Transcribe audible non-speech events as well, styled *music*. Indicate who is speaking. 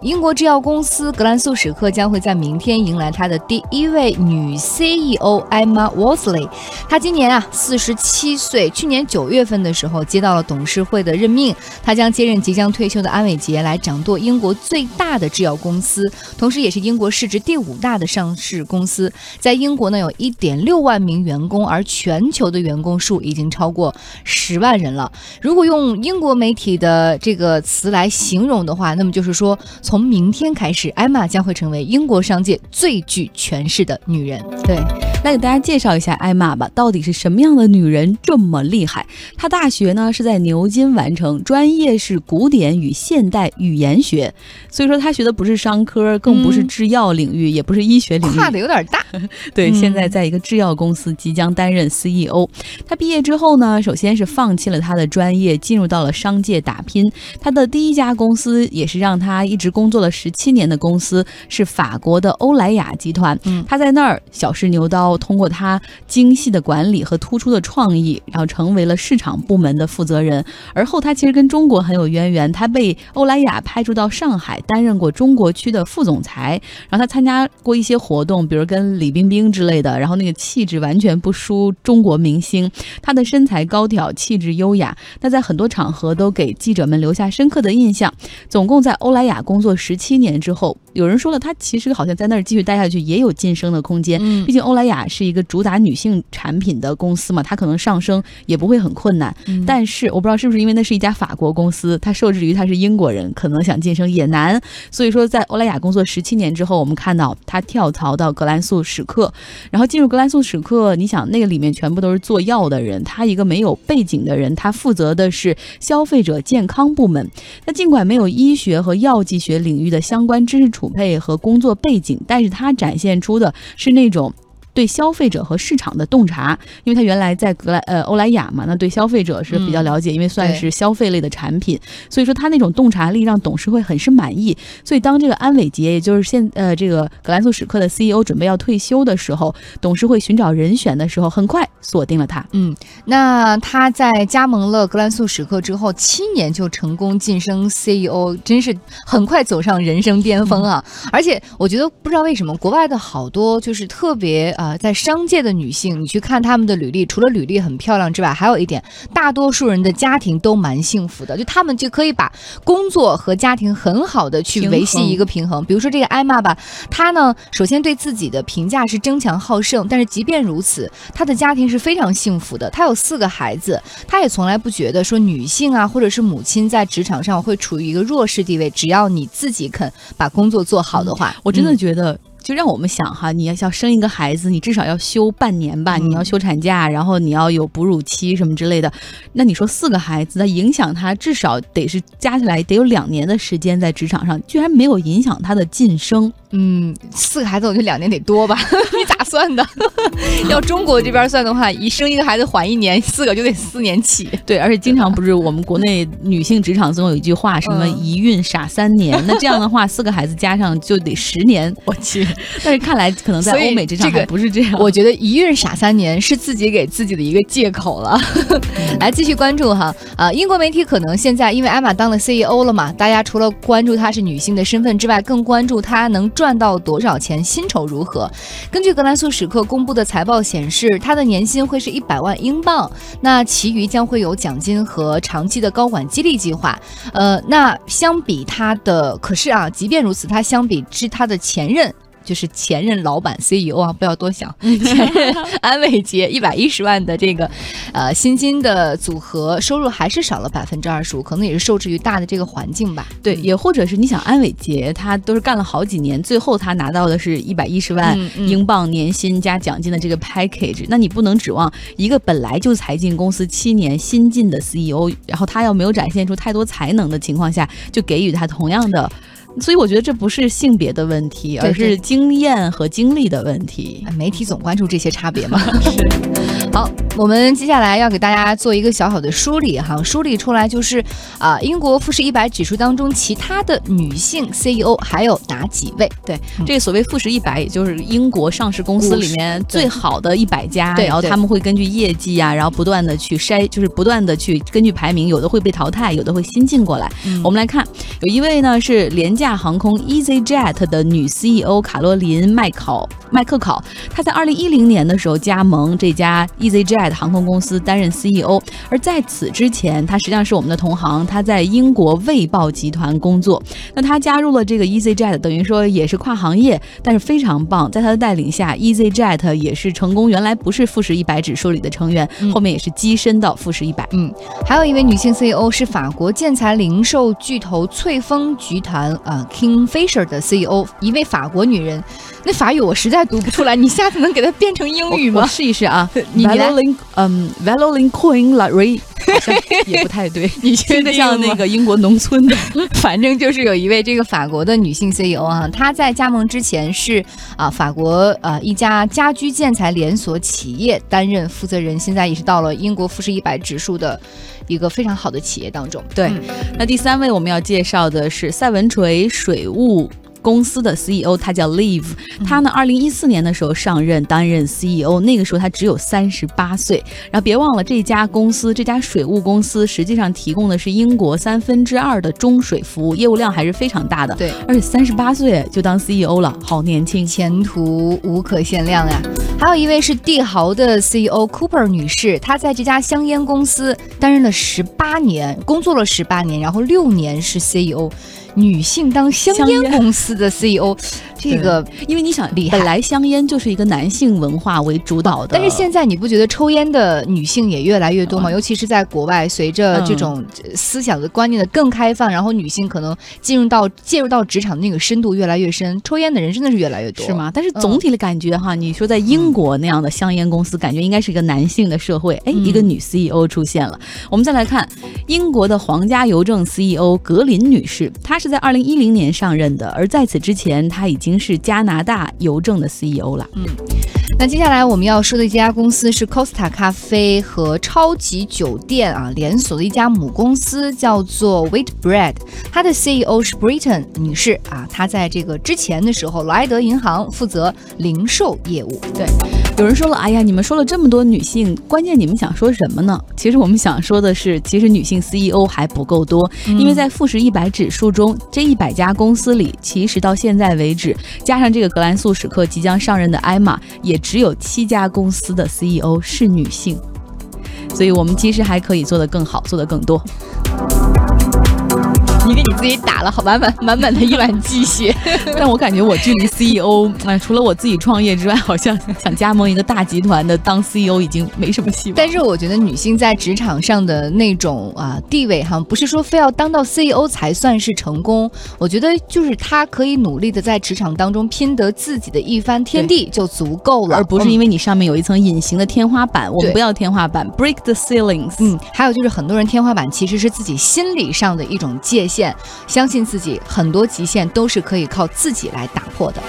Speaker 1: 英国制药公司格兰素史克将会在明天迎来它的第一位女 CEO Emma Worsley。她今年啊四十七岁，去年九月份的时候接到了董事会的任命，她将接任即将退休的安伟杰，来掌舵英国最大的制药公司，同时也是英国市值第五大的上市公司。在英国呢有一点六万名员工，而全球的员工数已经超过十万人了。如果用英国媒体的这个词来形容的话，那么就是说。从明天开始，艾玛将会成为英国商界最具权势的女人。
Speaker 2: 对，来给大家介绍一下艾玛吧，到底是什么样的女人这么厉害？她大学呢是在牛津完成，专业是古典与现代语言学，所以说他学的不是商科，更不是制药领域，也不是医学领域，
Speaker 1: 跨的有点大。*laughs*
Speaker 2: 对，现在在一个制药公司即将担任 CEO。他毕业之后呢，首先是放弃了他的专业，进入到了商界打拼。他的第一家公司也是让他一直。工作了十七年的公司是法国的欧莱雅集团。嗯，他在那儿小试牛刀，通过他精细的管理和突出的创意，然后成为了市场部门的负责人。而后他其实跟中国很有渊源，他被欧莱雅派驻到上海，担任过中国区的副总裁。然后他参加过一些活动，比如跟李冰冰之类的，然后那个气质完全不输中国明星。他的身材高挑，气质优雅，那在很多场合都给记者们留下深刻的印象。总共在欧莱雅工作。十七年之后，有人说了，他其实好像在那儿继续待下去也有晋升的空间。嗯，毕竟欧莱雅是一个主打女性产品的公司嘛，它可能上升也不会很困难。但是我不知道是不是因为那是一家法国公司，他受制于他是英国人，可能想晋升也难。所以说，在欧莱雅工作十七年之后，我们看到他跳槽到格兰素史克，然后进入格兰素史克，你想那个里面全部都是做药的人，他一个没有背景的人，他负责的是消费者健康部门。那尽管没有医学和药剂学。领域的相关知识储备和工作背景，但是他展现出的是那种。对消费者和市场的洞察，因为他原来在格莱呃欧莱雅嘛，那对消费者是比较了解，因为算是消费类的产品，所以说他那种洞察力让董事会很是满意。所以当这个安伟杰，也就是现呃这个格兰素史克的 CEO 准备要退休的时候，董事会寻找人选的时候，很快锁定了他。
Speaker 1: 嗯，那他在加盟了格兰素史克之后，七年就成功晋升 CEO，真是很快走上人生巅峰啊！而且我觉得不知道为什么，国外的好多就是特别啊。在商界的女性，你去看她们的履历，除了履历很漂亮之外，还有一点，大多数人的家庭都蛮幸福的，就他们就可以把工作和家庭很好的去维系一个平衡。比如说这个艾玛吧，她呢，首先对自己的评价是争强好胜，但是即便如此，她的家庭是非常幸福的。她有四个孩子，她也从来不觉得说女性啊，或者是母亲在职场上会处于一个弱势地位。只要你自己肯把工作做好的话，
Speaker 2: 我真的觉得。就让我们想哈，你要要生一个孩子，你至少要休半年吧，你要休产假，然后你要有哺乳期什么之类的。那你说四个孩子，那影响他至少得是加起来得有两年的时间在职场上，居然没有影响他的晋升。
Speaker 1: 嗯，四个孩子我觉得两年得多吧？*laughs* 你咋算的？*laughs* 要中国这边算的话，一生一个孩子缓一年，四个就得四年起。
Speaker 2: 对，而且经常不是我们国内女性职场总有一句话，什么一孕傻三年。那这样的话，四个孩子加上就得十年。*laughs*
Speaker 1: 我去，
Speaker 2: 但是看来可能在欧美职场还不是这样。
Speaker 1: 我觉得一孕傻三年是自己给自己的一个借口了。来继续关注哈，啊，英国媒体可能现在因为艾玛当了 CEO 了嘛，大家除了关注她是女性的身份之外，更关注她能。赚到多少钱？薪酬如何？根据格兰素史克公布的财报显示，他的年薪会是一百万英镑，那其余将会有奖金和长期的高管激励计划。呃，那相比他的，可是啊，即便如此，他相比之他的前任。就是前任老板 CEO 啊，不要多想。*laughs* 前任安伟杰一百一十万的这个，呃，薪金的组合收入还是少了百分之二十五，可能也是受制于大的这个环境吧。
Speaker 2: 对，也或者是你想安伟杰他都是干了好几年，最后他拿到的是一百一十万英镑年薪加奖金的这个 package，那你不能指望一个本来就才进公司七年新进的 CEO，然后他要没有展现出太多才能的情况下，就给予他同样的。所以我觉得这不是性别的问题，而是经验和经历的问题。
Speaker 1: 媒体总关注这些差别嘛。*laughs* 是。好。我们接下来要给大家做一个小小的梳理哈，梳理出来就是啊，英国富时一百指数当中其他的女性 CEO 还有哪几位？
Speaker 2: 对，这个所谓富时一百，也就是英国上市公司里面最好的一百家，然后他们会根据业绩啊，然后不断的去筛，就是不断的去根据排名，有的会被淘汰，有的会新进过来。我们来看，有一位呢是廉价航空 EasyJet 的女 CEO 卡洛琳麦考麦克考，她在二零一零年的时候加盟这家 EasyJet。航空公司担任 CEO，而在此之前，他实际上是我们的同行，他在英国卫报集团工作。那他加入了这个 EasyJet，等于说也是跨行业，但是非常棒。在他的带领下，EasyJet 也是成功，原来不是富时一百指数里的成员，后面也是跻身到富时一百。
Speaker 1: 嗯，还有一位女性 CEO 是法国建材零售巨头翠峰集团啊 Kingfisher 的 CEO，一位法国女人。那法语我实在读不出来，你下次能给它变成英语吗？
Speaker 2: 试一试啊，*laughs*
Speaker 1: 你来。
Speaker 2: 嗯，Valolin Coin Larry *laughs* 好像也不太对，
Speaker 1: 你觉得
Speaker 2: 像那个英国农村的？*laughs*
Speaker 1: 反正就是有一位这个法国的女性 CEO 啊，她在加盟之前是啊法国呃一家家居建材连锁企业担任负责人，现在也是到了英国富时一百指数的一个非常好的企业当中。
Speaker 2: 对，那第三位我们要介绍的是赛文锤水务。公司的 CEO 他叫 Live，他呢，二零一四年的时候上任担任 CEO，那个时候他只有三十八岁。然后别忘了这家公司，这家水务公司实际上提供的是英国三分之二的中水服务，业务量还是非常大的。
Speaker 1: 对，
Speaker 2: 而且三十八岁就当 CEO 了，好年轻，
Speaker 1: 前途无可限量呀。还有一位是帝豪的 CEO Cooper 女士，她在这家香烟公司担任了十八年，工作了十八年，然后六年是 CEO。女性当香烟公司的 CEO，这个
Speaker 2: 因为你想，本来香烟就是一个男性文化为主导的，
Speaker 1: 但是现在你不觉得抽烟的女性也越来越多吗？尤其是在国外，随着这种思想的观念的更开放，然后女性可能进入到介入到职场的那个深度越来越深，抽烟的人真的是越来越多，
Speaker 2: 是吗？但是总体的感觉哈，你说在英国那样的香烟公司，感觉应该是一个男性的社会，哎，一个女 CEO 出现了。我们再来看英国的皇家邮政 CEO 格林女士，她是。在二零一零年上任的，而在此之前，他已经是加拿大邮政的 CEO 了。
Speaker 1: 那接下来我们要说的一家公司是 Costa 咖啡和超级酒店啊连锁的一家母公司，叫做 Wait Bread。它的 CEO 是 Britain 女士啊，她在这个之前的时候，莱德银行负责零售业务。
Speaker 2: 对，有人说了，哎呀，你们说了这么多女性，关键你们想说什么呢？其实我们想说的是，其实女性 CEO 还不够多，因为在富时一百指数中，这一百家公司里，其实到现在为止，加上这个格兰素史克即将上任的艾玛，也。只有七家公司的 CEO 是女性，所以我们其实还可以做得更好，做得更多。
Speaker 1: 自己打了好满满满满的一碗鸡血，*laughs*
Speaker 2: 但我感觉我距离 CEO，哎，除了我自己创业之外，好像想加盟一个大集团的当 CEO 已经没什么希望。
Speaker 1: 但是我觉得女性在职场上的那种啊地位哈，不是说非要当到 CEO 才算是成功。我觉得就是她可以努力的在职场当中拼得自己的一番天地就足够了，
Speaker 2: 而不是因为你上面有一层隐形的天花板。我们不要天花板，break the ceilings。
Speaker 1: 嗯，还有就是很多人天花板其实是自己心理上的一种界限。相信自己，很多极限都是可以靠自己来打破的。